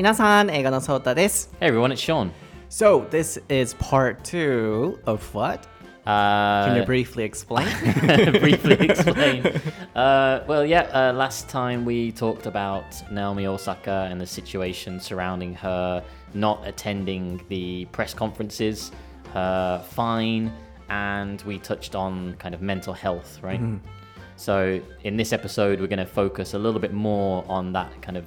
皆さん、映画のソータです。 Hey everyone, it's Sean. So, this is part two of what? Uh, Can you briefly explain? briefly explain. Uh, well, yeah, uh, last time we talked about Naomi Osaka and the situation surrounding her not attending the press conferences, her fine, and we touched on kind of mental health, right? So, in this episode, we're going to focus a little bit more on that kind of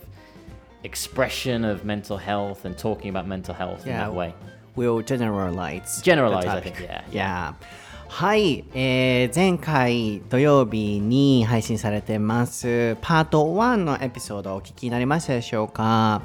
expression of mental health and talking about mental health in Yeah. that way. We'll generalize. Generalize, I think, yeah. Yeah. はい、えー前回土曜日に配信されてますパート1のエピソードをお聞きになりましたでしょうか、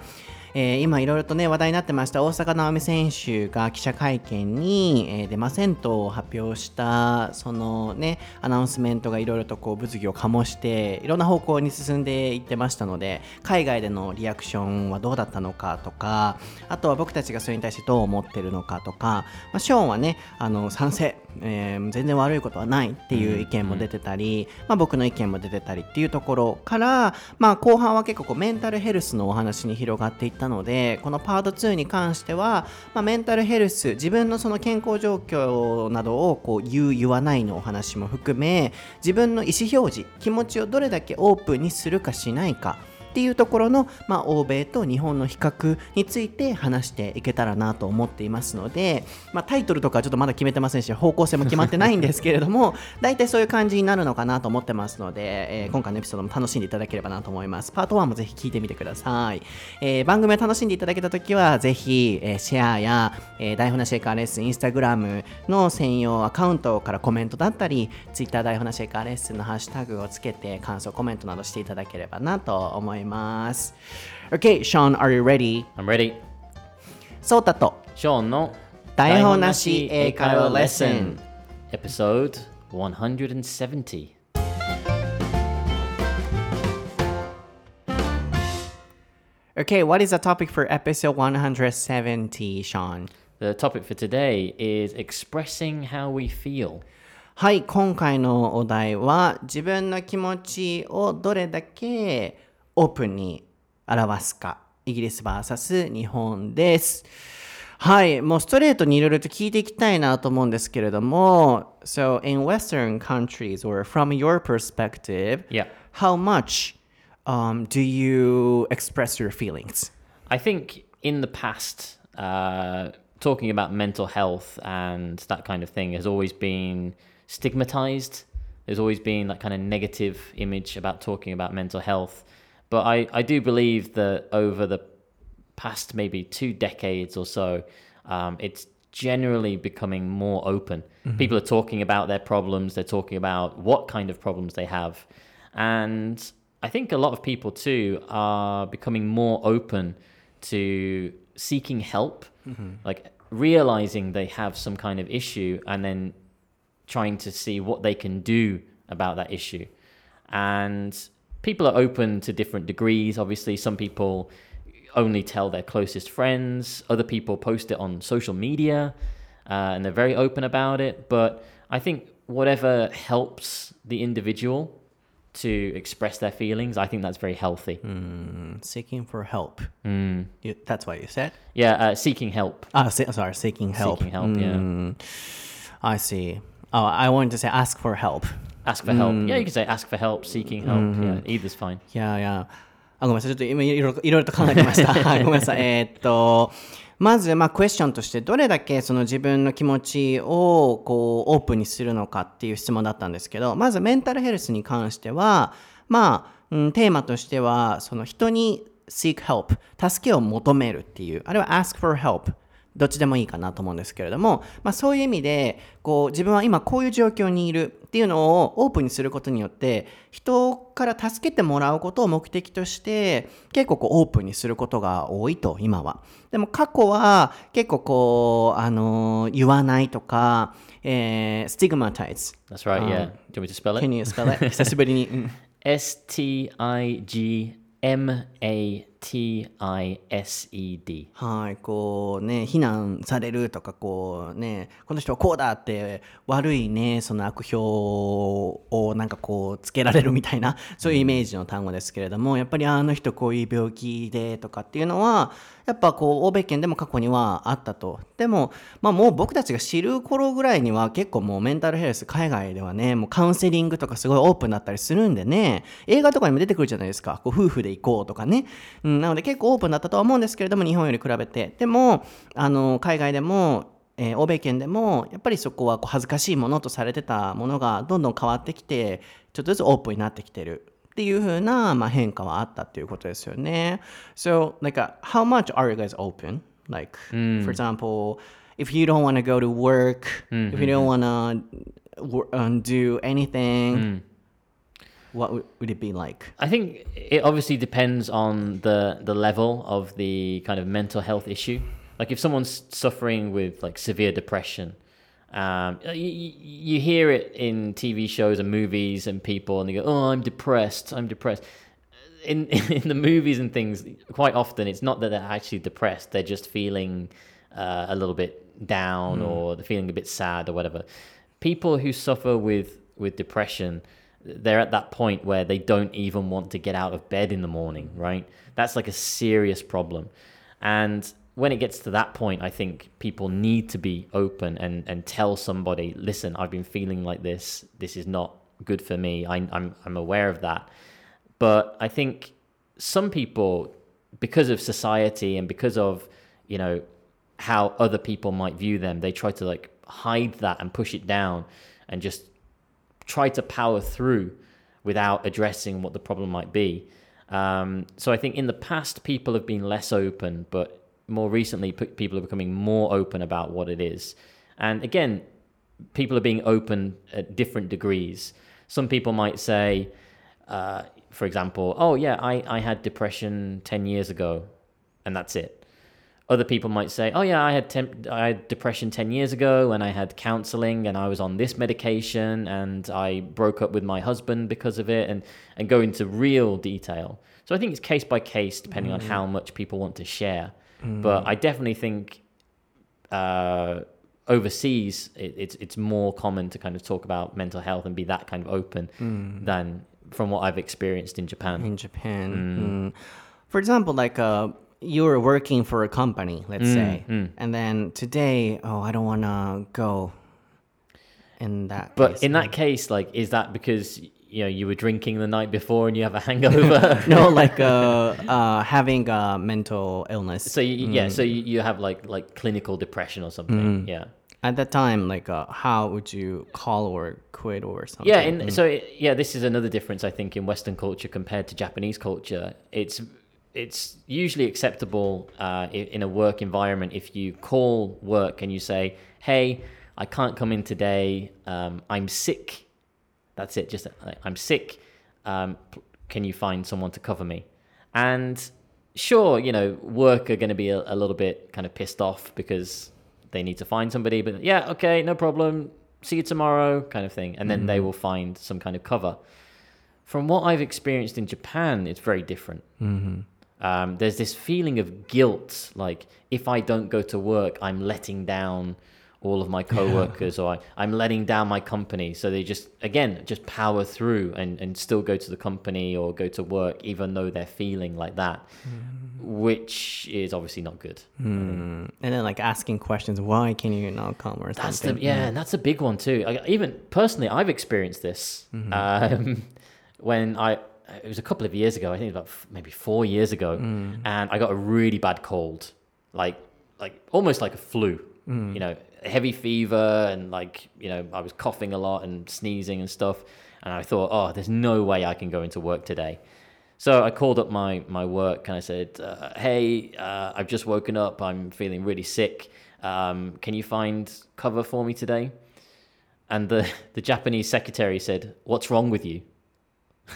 えー今いろいろとね話題になってました大坂なおみ選手が記者会見に、えー出ませんと発表したそのねアナウンスメントがいろいろとこう物議を醸していろんな方向に進んでいってましたので海外でのリアクションはどうだったのかとかあとは僕たちがそれに対してどう思ってるのかとか、まあ、ショーンはねあの賛成、えー全然悪いことはないっていう意見も出てたり、まあ、僕の意見も出てたりっていうところから、まあ、後半は結構こうメンタルヘルスのお話に広がっていったのでこのパート2に関しては、まあ、メンタルヘルス自分のその健康状況などをこう言う言わないのお話も含め自分の意思表示気持ちをどれだけオープンにするかしないかっていうところの、まあ、欧米と日本の比較について話していけたらなと思っていますので、まあ、タイトルとかちょっとまだ決めてませんし方向性も決まってないんですけれども 大体そういう感じになるのかなと思ってますので、えー今回のエピソードも楽しんでいただければなと思います。パート1もぜひ聞いてみてください、えー番組を楽しんでいただけた時はぜひ、えーシェアや、えー台本なシェイカーレッスンインスタグラムの専用アカウントからコメントだったりツイッター台本なシェイカーレッスンのハッシュタグをつけて感想コメントなどしていただければなと思います OK Sean are you ready? I'm ready. ソータと Sean の台本なし英会話レッスン Episode 170 Okay, what is the topic for episode 170, Sean? The topic for today is expressing how we feel. はい、今回のお題は自分の気持ちをどれだけ オープンに表すか。イギリス VS 日本です。はい、もうストレートにいろいろと聞いていきたいなと思うんですけれども、So in Western countries or from your perspective, Yeah. how much um, do you express your feelings? I think in the past, uh, talking about mental health and that kind of thing has always been stigmatized. There's always been that kind of negative image about talking about mental health. But I, I do believe that over the past maybe two decades or so, um, it's generally becoming more open. People are talking about their problems, they're talking about what kind of problems they have. And I think a lot of people too are becoming more open to seeking help, like realizing they have some kind of issue and then trying to see what they can do about that issue. And people are open to different degrees. Obviously, some people only tell their closest friends, other people post it on social media, uh, and they're very open about it. But I think whatever helps the individual to express their feelings, I think that's very healthy. Seeking for help. You, that's what you said? Yeah, uh, seeking help. Ah, se- sorry, seeking help. Seeking help, yeah. Mm, I see. Oh, I wanted to say ask for help. Ask for help. Yeah, you can say ask for help, seeking help. Yeah, either's fine. いやいや。あ、ごめんなさい。ちょっと今いろいろいろいろと考えてました。はい、ごめんなさい。えーっと、まず、まあ、クエスチョンとして、どれだけその自分の気持ちを、こう、オープンにするのかっていう質問だったんですけど、まず、メンタルヘルスに関しては、まあ、うん、テーマとしては、その人に seek help、助けを求めるっていう、あるいは ask for help。どっちでもいいかなと思うんですけれども、まあ、そういう意味でこう自分は今こういう状況にいるっていうのをオープンにすることによって人から助けてもらうことを目的として結構こうオープンにすることが多いと今はでも過去は結構こうあの言わないとか、えー、stigmatize That's right. yeah. Do you want me to spell it? Can you spell it? 久しぶりに、うん S T I G M A TISED. はい、こうね、非難されるとか、こうね、この人はこうだって悪いね、その悪評をなんかこうつけられるみたいな、そういうイメージの単語ですけれども、やっぱりあの人こういう病気でとかっていうのは、やっぱこう欧米圏でも過去にはあったと。でも、まあもう僕たちが知る頃ぐらいには結構もうメンタルヘルス海外ではね、もうカウンセリングとかすごいオープンだったりするんでね、映画とかにも出てくるじゃないですか。こう夫婦で行こうとかね。うん、なので結構オープンだったとは思うんですけれども、日本より比べて。でも、あの、海外でも、えー欧米圏でもやっぱりそこはこう恥ずかしいものとされてたものがどんどん変わってきてちょっとずつオープンになってきてるっていう風な、まあ、変化はあったっていうことですよね。So, like, uh, how much are you guys open? Like, for example, if you don't want to go to work, if you don't want to um, do anything, what would it be like? I think it obviously depends on the the level of the kind of mental health issue. Like if someone's suffering with like severe depression, um, you, you hear it in TV shows and movies and people, and they go, "Oh, I'm depressed. I'm depressed." In in the movies and things, quite often it's not that they're actually depressed; they're just feeling uh, a little bit down or they're feeling a bit sad or whatever. People who suffer with with depression, they're at that point where they don't even want to get out of bed in the morning, right? That's like a serious problem. And when it gets to that point, I think people need to be open and, and tell somebody, listen, I've been feeling like this. This is not good for me. I, I'm, I'm aware of that. But I think some people, because of society and because of, you know, how other people might view them, they try to like hide that and push it down and just try to power through without addressing what the problem might be. Um, so I think in the past, people have been less open, but more recently, people are becoming more open about what it is. And again, people are being open at different degrees. Some people might say, uh, for example, oh, yeah, I, I had depression 10 years ago, and that's it. Other people might say, "Oh yeah, I had temp- I had depression ten years ago, and I had counseling, and I was on this medication, and I broke up with my husband because of it," and and go into real detail. So I think it's case by case, depending on how much people want to share. But I definitely think uh, overseas, it, it's it's more common to kind of talk about mental health and be that kind of open than from what I've experienced in Japan. in Japan. Mm. For example, like uh, you're working for a company, let's say, and then today, oh, I don't want to go. In that, But case. in that case, like, is that because you know you were drinking the night before and you have a hangover? no, like uh, uh, having a mental illness. so you, yeah, so you, you have like like clinical depression or something. Yeah. At that time, like, uh, how would you call or quit or something? Yeah, and so it, yeah, this is another difference I think in Western culture compared to Japanese culture. It's it's usually acceptable uh, in a work environment if you call work and you say, "Hey, I can't come in today. Um, I'm sick." That's it. Just I'm sick. Um, can you find someone to cover me? And sure, you know, work are going to be a, a little bit kind of pissed off because they need to find somebody. But yeah, okay, no problem. See you tomorrow, kind of thing. And then they will find some kind of cover. From what I've experienced in Japan, it's very different. Um, there's this feeling of guilt, like if I don't go to work, I'm letting down all of my coworkers, or I, I'm letting down my company. So they just, again, just power through and, and still go to the company or go to work, even though they're feeling like that, which is obviously not good. Mm. And then, like, asking questions, why can you not come or That's something? the yeah, and that's a big one too. I, even personally, I've experienced this um, when I it was a couple of years ago. I think about f- maybe four years ago, and I got a really bad cold, like like almost like a flu. You know, heavy fever and like you know I was coughing a lot and sneezing and stuff. And I thought, oh, there's no way I can go into work today. So I called up my my work and I said, uh, "Hey, uh, I've just woken up. I'm feeling really sick. Um, can you find cover for me today?" And the the Japanese secretary said, "What's wrong with you?"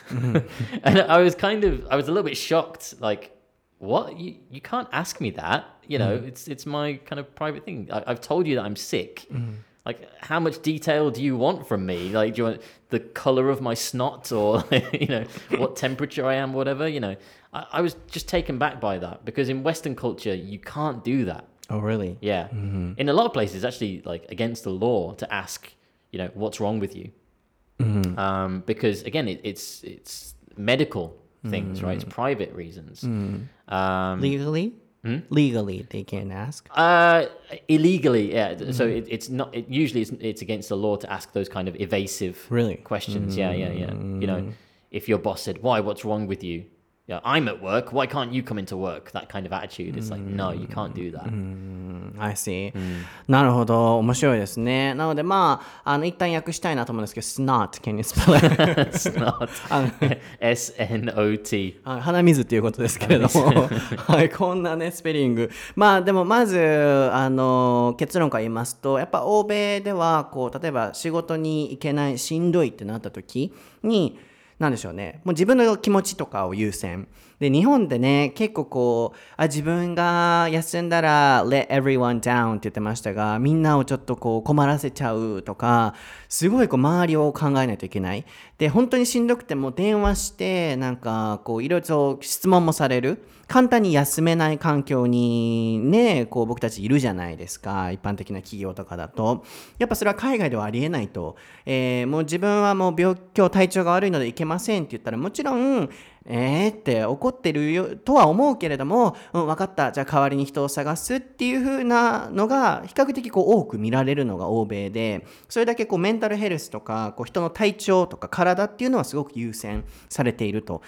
Mm-hmm. and I was kind of I was a little bit shocked. Like, what? You you can't ask me that. You know, mm. it's it's my kind of private thing. I, I've told you that I'm sick. Mm-hmm. like how much detail do you want from me like do you want the color of my snot or you know what temperature i am whatever you know I, I was just taken back by that because in western culture you can't do that Oh, really? yeah mm-hmm. in a lot of places actually like against the law to ask you know what's wrong with you um, because again it, it's it's medical things right it's private reasons um, Legally? Legally, they can ask. Uh, illegally, yeah. So it, it's not. It, usually, it's, it's against the law to ask those kind of evasive Really? questions. Yeah, yeah, yeah. You know, if your boss said, "Why? What's wrong with you?" Yeah, I'm at work. Why can't you come into work? That kind of attitude. It's like, no, you can't do that. I see、なるほど。面白いですね。なので、まあ、あの、一旦訳したいなと思うんですけど、snot, can you spell it? Snot. S N O T. あ鼻水っていうことですけれども、はい、こんなね、スペリング。まあ、でも、まず、あの、結論から言いますと、やっぱ欧米では、こう、例えば仕事に行けない、しんどいってなった時に、なんでしょうね。もう自分の気持ちとかを優先。で、日本でね、結構こう、あ、自分が休んだら、let everyone down って言ってましたが、みんなをちょっとこう困らせちゃうとか、すごいこう周りを考えないといけない。で、本当にしんどくても電話して、なんかこういろいろと質問もされる。簡単に休めない環境にね、こう僕たちいるじゃないですか。一般的な企業とかだと。やっぱそれは海外ではありえないと。えーもう自分はもう病今日体調が悪いので行けませんって言ったらもちろん、えーって怒ってるよとは思うけれども、うん、分かった。じゃあ代わりに人を探すっていう風なのが比較的こう多く見られるのが欧米で、それだけこうメンタルヘルスとか、こう人の体調とか体っていうのはすごく優先されていると。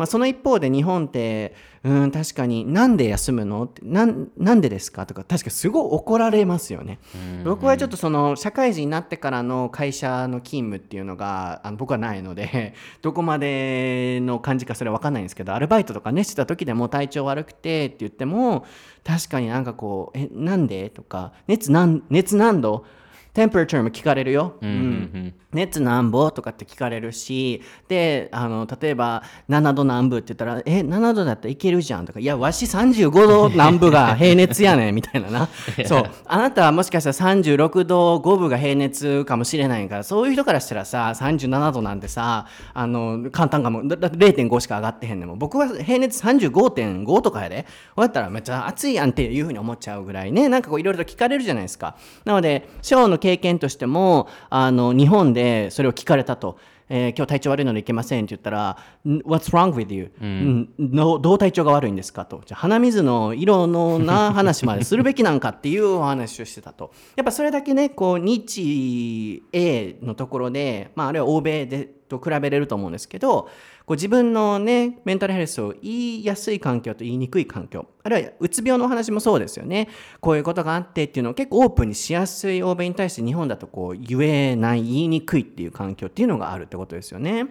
まあ、その一方で日本って、うん、確かになんで休むの？ってなんなんでですか？とか確かすごい怒られますよね。僕はちょっとその社会人になってからの会社の勤務っていうのがあの僕はないので どこまでの感じかそれは分かんないんですけどアルバイトとかねしてた時でも体調悪くてって言っても確かになんかこう「えなんで?」とか「熱なん熱何度?」テンプレチャーも聞かれるよ。うん熱なんぼとかって聞かれるし、で、あの、例えば、7度南部って言ったら、え、7度だったらいけるじゃんとか、いや、わし35度南部が平熱やねんみたいなな。そう。あなたはもしかしたら36度5分が平熱かもしれないから、そういう人からしたらさ、37度なんてさ、あの、簡単かも、だだって0.5しか上がってへんねんもん。僕は平熱35.5とかやで。こうやったらめっちゃ暑いやんっていうふうに思っちゃうぐらいね、なんかこういろいろと聞かれるじゃないですか。なので、ショーの経験としても、あの、日本でそれを聞かれたと。えー今日体調悪いので行けませんって言ったら、ん What's wrong with you?、うんのどう体調が悪いんですかと。じゃあ鼻水の色のな話までするべきなんかっていうお話をしてたと。やっぱそれだけね、こう、日英のところで、まあ、あるいは欧米でと比べれると思うんですけど、こう自分のね、メンタルヘルスを言いやすい環境と言いにくい環境、あるいはうつ病のお話もそうですよね。こういうことがあってっていうのを結構オープンにしやすい欧米に対して日本だとこう言えない、言いにくいっていう環境っていうのがあるってことですよね。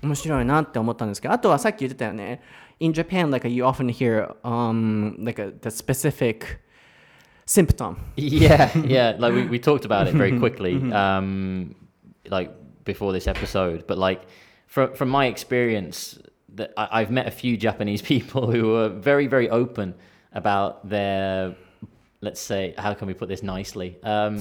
面白いなって思ったんですけど、あとはさっき言ってたよね。In Japan, like you often hear um, like a, the specific symptom. Yeah, yeah. Like we, we talked about it very quickly, um, like before this episode. But like from from my experience, that I, I've met a few Japanese people who are very very open about their, let's say, how can we put this nicely? Um,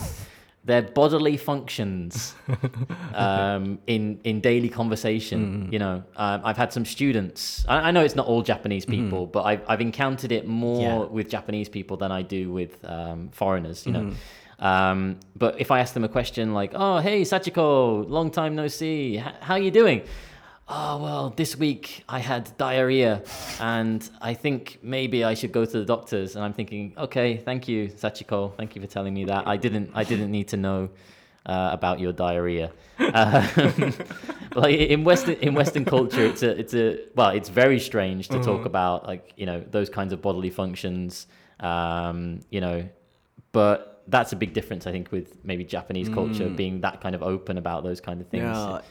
their bodily functions um, in in daily conversation. You know, um, I've had some students. I, I know it's not all Japanese people, but I've I've encountered it more Yeah. with Japanese people than I do with um, foreigners. You know. Um, but if I ask them a question like, "Oh, hey, Sachiko, long time no see. H- how are you doing?" Oh well, this week I had diarrhea, and I think maybe I should go to the doctors. And I'm thinking, okay, thank you, Sachiko. Thank you for telling me that. I didn't, I didn't need to know uh, about your diarrhea. Um, like in Western in Western culture, it's a, it's a well, it's very strange to talk about like you know those kinds of bodily functions. Um, you know, but that's a big difference, I think, with maybe Japanese culture being that kind of open about those kind of things. Yeah,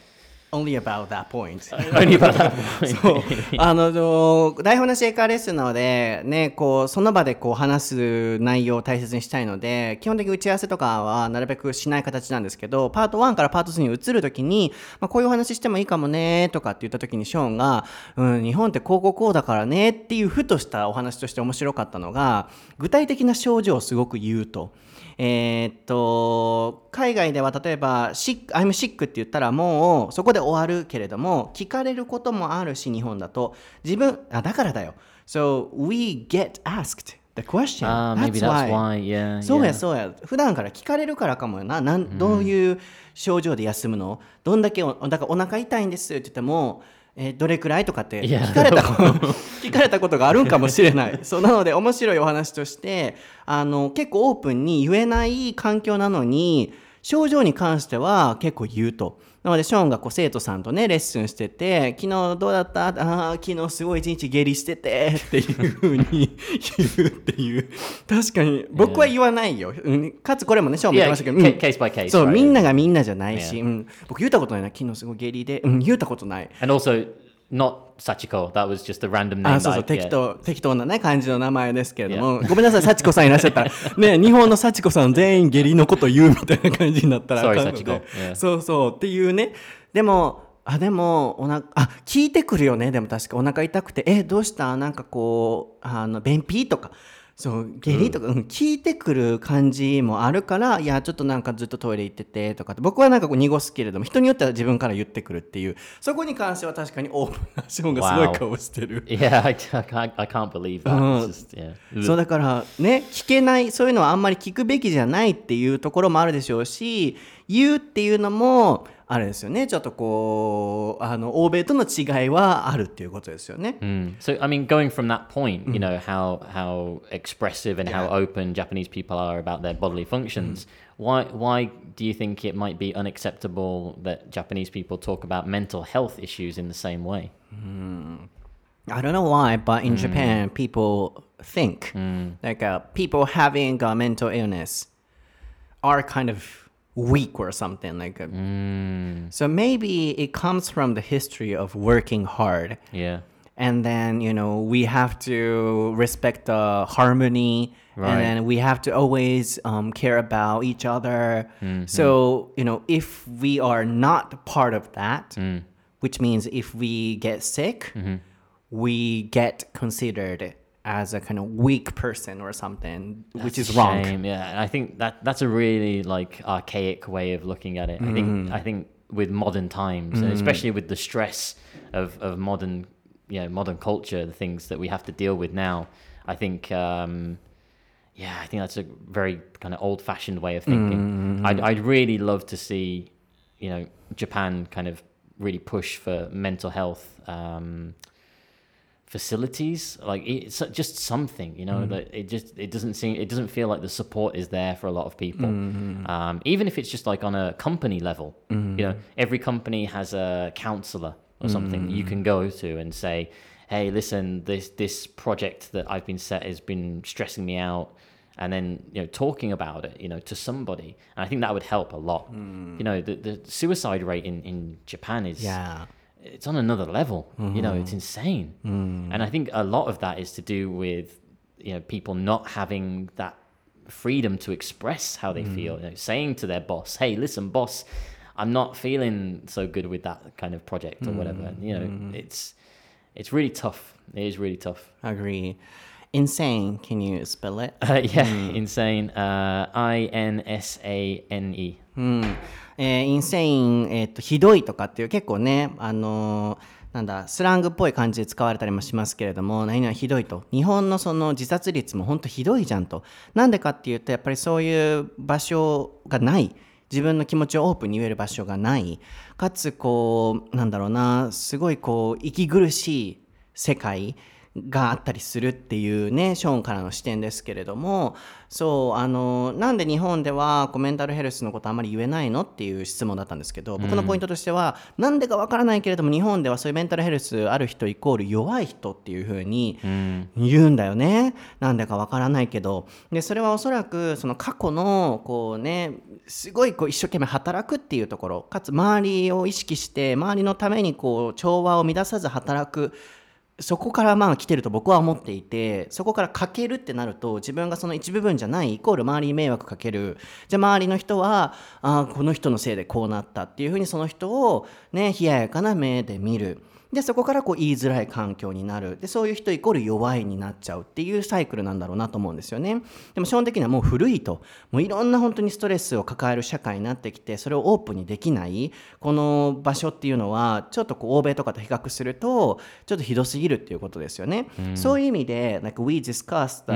only about that point. Only about that point. そうあのの台本なし英会レッスンなので、ね、こうその場でこう話す内容を大切にしたいので基本的に打ち合わせとかはなるべくしない形なんですけどパート1からパート2に移るときに、まあ、こういうお話してもいいかもねとかって言ったときにショーンが、うん、日本ってこうこうこうだからねっていうふとしたお話として面白かったのが具体的な症状をすごく言うと。えーっと海外では例えば「sick I'm sick」って言ったらもうそこで終わるけれども聞かれることもあるし日本だと自分あだからだよ So we get asked the question Ah, maybe that's why. Yeah. そう.やそうや普段から聞かれるからかもよななんどういう症状で休むの？どんだけおだからお腹痛いんですって言ってもえーどれくらい？とかって聞かれた 聞かれたことがあるんかもしれない。そうなので面白いお話としてあの結構オープンに言えない環境なのに症状に関しては結構言うと。なのでショーンがこう生徒さんとねレッスンしてて「昨日どうだったああ昨日すごい一日下痢してて」っていうふうに言うっていう。確かに僕は言わないよ、うん、かつこれもねショーンも言ってましたけど、Yeah, うん。ca- case by case, そう right? みんながみんなじゃないし、Yeah. うん、僕言ったことないな昨日すごい下痢で、うん、言ったことない。And also, not Sachiko. That was just a random name. あそうそう適.当適当なね感じの名前ですけれども、ごめんなさい幸子さんいらっしゃったらね日本の幸子さん全員下痢のこと言うみたいな感じになったら Sorry, あかんので Sachiko. Yeah. そうそうっていうねでもあでもおなあ聞いてくるよねでも確かお腹痛くてえどうした？なんかこうあの便秘？とかそう下痢とか、うん聞いてくる感じもあるからいやちょっとなんかずっとトイレ行っててとかって僕はなんかこう濁すけれども人によっては自分から言ってくるっていうそこに関しては確かにオープンなショーンがすごい Wow. 顔してる。Yeah, I, can't. I can't believe that. Uh, It's just, yeah. そうだからね聞けないそういうのはあんまり聞くべきじゃないっていうところもあるでしょうし言うっていうのもあれですよねちょっとこうあの欧米との違いはあるっていうことですよね。 Mm. So I mean, going from that point, you know how how expressive and how open Japanese people are about their bodily functions. Why why do you think it might be unacceptable that Japanese people talk about mental health issues in the same way? I don't know why, but in Japan, people think like uh, people having a mental illness are kind of weak or something like. uh, So maybe it comes from the history of working hard. Yeah. and then you know we have to respect the harmony Right. and then we have to always um, care about each other so you know if we are not part of that which means if we get sick we get considered as a kind of weak person or something which is wrong shame, Yeah, and I think that that's a really like archaic way of looking at it. I think I think with modern times, and especially with the stress of, of modern you know modern culture, the things that we have to deal with now, I think um, yeah, I think that's a very kind of old fashioned way of thinking. I'd I'd really love to see you know Japan kind of really push for mental health. Um, facilities like it's just something you know mm. that it just it doesn't seem it doesn't feel like the support is there for a lot of people. Mm-hmm. Um, even if it's just like on a company level you know mm-hmm. every company has a counselor or something that you can mm-hmm. go to and say hey listen this this project that i've been set has been stressing me out and then you know talking about it you know to somebody. And i think that would help a lot. Mm. You know the, the suicide rate in in japan is yeah it's on another level. You know, it's mm-hmm. insane. Mm. And I think a lot of that is to do with you know people not having that freedom to express how they feel. Mm. You know, saying to their boss, "Hey, listen, boss, I'm not feeling so good with that kind of project or whatever." And, you know, it's it's really tough. It is really tough. I agree insane can you spell it Uh, yeah, insane. Uh, I N S A N E. うん。えーインセイン、えーとひどいとかっていう結構ね、あのーなんだスラングっぽい感じで使われたりもしますけれども何々ひどいと。日本のその自殺率も本当ひどいじゃんと。なんでかっていうとやっぱりそういう場所がない。自分の気持ちをオープンに言える場所がない。かつこうなんだろうなすごいこう息苦しい世界。があったりするっていうねショーンからの視点ですけれどもそうあのなんで日本ではこうメンタルヘルスのことあまり言えないのっていう質問だったんですけど僕のポイントとしては、なんでかわからないけれども日本ではそういうメンタルヘルスある人イコール弱い人っていうふうに言うんだよね、なんでかわからないけど。でそれはおそらくその過去のこうねすごいこう一生懸命働くっていうところかつ周りを意識して周りのためにこう調和を乱さず働くそこからまあ来てると僕は思っていてそこからかけるってなると自分がその一部分じゃないイコール周りに迷惑かける。じゃあ周りの人はあこの人のせいでこうなったっていうふうにその人をね冷ややかな目で見る。でそこからこう言いづらい環境になる。でそういう人イコール弱いになっちゃうっていうサイクルなんだろうなと思うんですよね。でも基本的にはもう古いともういろんな本当にストレスを抱える社会になってきてそれをオープンにできないこの場所っていうのはちょっと欧米とかと比較するとちょっとひどすぎるっていうことですよね、そういう意味で like we discussed the、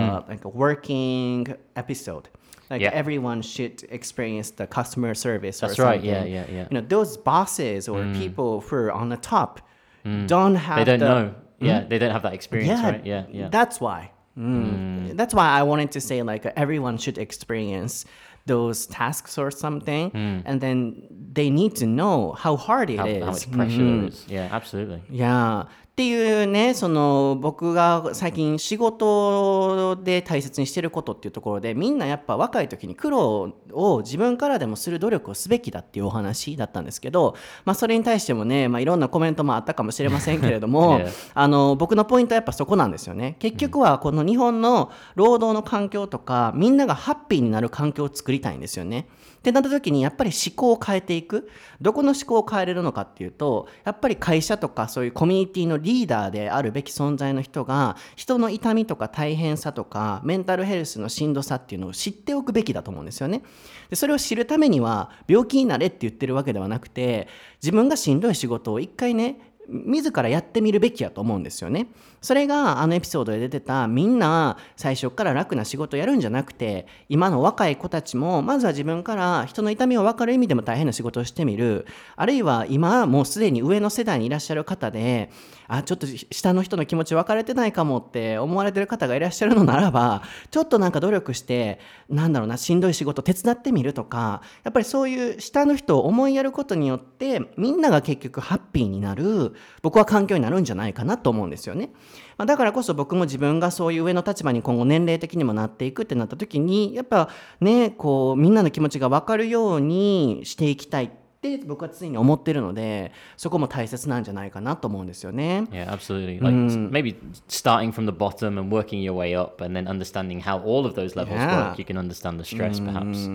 working episode. Like everyone should experience the customer service. or something. Those bosses or people who are on the top. Mm. don't have They don't the, know. Yeah, hmm? they don't have that experience, Yeah, right? Yeah, yeah. That's why. Hmm. Mm. That's why I wanted to say like everyone should experience those tasks or something, hmm. and then they need to know how hard it how, is. how much pressure is. Yeah, absolutely. いやーっていうねその僕が最近仕事で大切にしてることっていうところでみんなやっぱ若い時に苦労を自分からでもする努力をすべきだっていうお話だったんですけど、まあ、それに対してもね、まあ、いろんなコメントもあったかもしれませんけれども. あの僕のポイントはやっぱそこなんですよね結局はこの日本の労働の環境とかみんながハッピーになる環境を作りたいんですよね。ってなった時にやっぱり思考を変えていくどこの思考を変えれるのかっていうとやっぱり会社とかそういうコミュニティのリーダーであるべき存在の人が人の痛みとか大変さとかメンタルヘルスのしんどさっていうのを知っておくべきだと思うんですよね。でそれを知るためには病気になれって言ってるわけではなくて自分がしんどい仕事を一回ね自らやってみるべきやと思うんですよね。それがあのエピソードで出てたみんな最初から楽な仕事やるんじゃなくて今の若い子たちもまずは自分から人の痛みを分かる意味でも大変な仕事をしてみるあるいは今もうすでに上の世代にいらっしゃる方であちょっと下の人の気持ち分かれてないかもって思われてる方がいらっしゃるのならばちょっとなんか努力してなんだろうなしんどい仕事手伝ってみるとかやっぱりそういう下の人を思いやることによってみんなが結局ハッピーになる僕は環境になるんじゃないかなと思うんですよね。まあだからこそ僕も自分がそういう上の立場に今後年齢的にもなっていくってなった時にやっぱねこうみんなの気持ちが分かるようにしていきたいって僕は常に思ってるのでそこも大切なんじゃないかなと思うんですよね。 Yeah, absolutely. Like s- maybe starting from the bottom and working your way up, and then understanding how all of those levels Yeah. work, you can understand the stress, perhaps.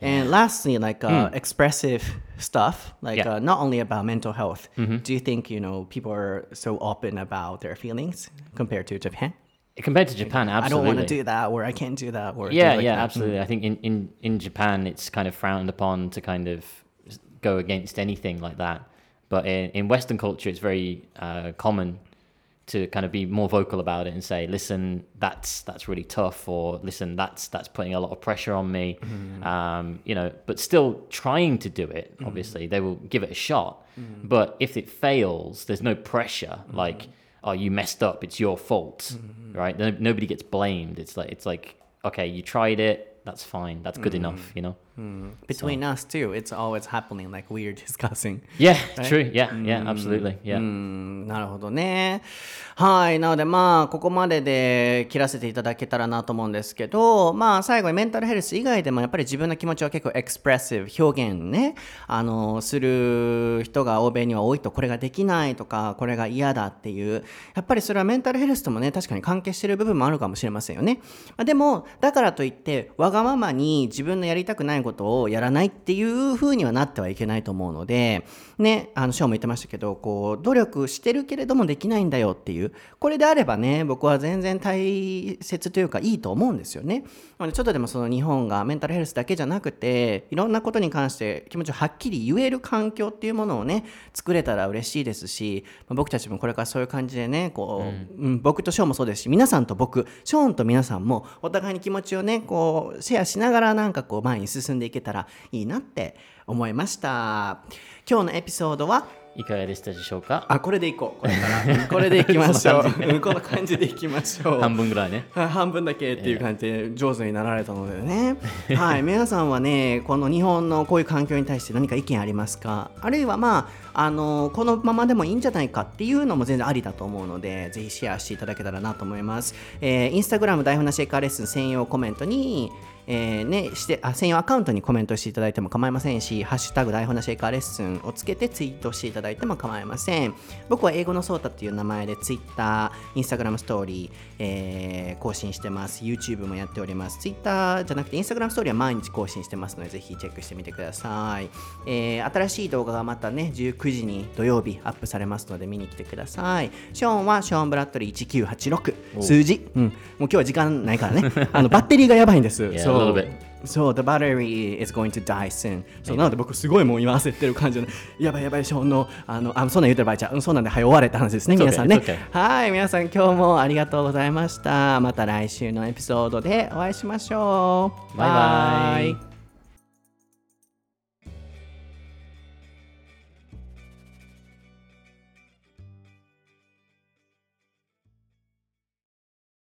And lastly, like uh, expressive stuff, like Yeah. uh, not only about mental health. Do you think you know people are so open about their feelings compared to Japan? Compared to Japan, I don't want to do that, or I can't do that, or yeah, like yeah, that. absolutely. I think in, in, in Japan, it's kind of frowned upon to kind of go against anything like that. But in, in Western culture, it's very uh, common to kind of be more vocal about it and say, "Listen, that's that's really tough," or "Listen, that's that's putting a lot of pressure on me." Mm-hmm, mm-hmm. Um, you know, but still trying to do it. Mm-hmm. Obviously, they will give it a shot. But if it fails, there's no pressure. Like, "Oh, you messed up. It's your fault," mm-hmm. right? No, nobody gets blamed. It's like it's like, okay, you tried it. That's fine. That's good mm-hmm. enough. You know. Between us too, it's always happening, like we're discussing. Yeah, true. Yeah, yeah, absolutely. Yeah. うんなるほどね。はい。なのでまあ、ここまでで切らせていただけたらなと思うんですけど、まあ、最後にメンタルヘルス以外でもやっぱり自分の気持ちを結構エクスプレッシブ、表現ね、あの、する人が欧米には多いと、これができないとか、これが嫌だっていう、やっぱりそれはメンタルヘルスともね、確かに関係してる部分もあるかもしれませんよね。まあ、でも、だからといって、わがままに自分のやりたくないことをやらないっていう風にはなってはいけないと思うので、ね、あの、ショーも言ってましたけど、こう、努力してるけれどもできないんだよっていう、これであればね、僕は全然大切というかいいと思うんですよね。なのでちょっとでもその日本がメンタルヘルスだけじゃなくて、いろんなことに関して気持ちをはっきり言える環境っていうものをね、作れたら嬉しいですし、まあ僕たちもこれからそういう感じでね、こう、うん僕とショーもそうですし、皆さんと僕、ショーンと皆さんもお互いに気持ちをね、こう、シェアしながらなんかこう前に進んでいけたらいいなって思いました。今日のエピソードは？いかがでしたでしょうか？あ、これでいこう。これから。うんこれでいきましょう。うんこの感じでいきましょう。半分ぐらいね。はい半分だけっていう感じで上手になられたのでね。はい、皆さんはね、この日本のこういう環境に対して何か意見ありますか？あるいはまあ、あの、このままでもいいんじゃないかっていうのも全然ありだと思うので、ぜひシェアしていただけたらなと思います。えー、インスタグラム台本なしエカーレッスン専用コメントに、えーね、してあ専用アカウントにコメントしていただいても構いませんし、ハッシュタグ台本なしエカーレッスンをつけてツイートしていただいても構いません。僕は英語のソータっていう名前で Twitter、Instagram ストーリー、えー更新してます。YouTube もやっております。Twitter じゃなくて Instagram ストーリーは毎日更新してますので、ぜひチェックしてみてください。えー新しい動画がまたね、19時に土曜日アップされますので見に来てください。ショーンはショーン・ブラッドリー1986。数字。うん。もう今日は時間ないからね。あのバッテリーがやばいんです。そう a little bit. そう、the battery is going to die soon. そうなので僕すごいもう今焦ってる感じで、やばいやばい、ショーンの、あの、あそんなん言うてる場合じゃん、うんそうなんで、はい、終われって話ですね、皆さんね。はい、皆さん今日もありがとうございました。また来週のエピソードでお会いしましょう。バイバイ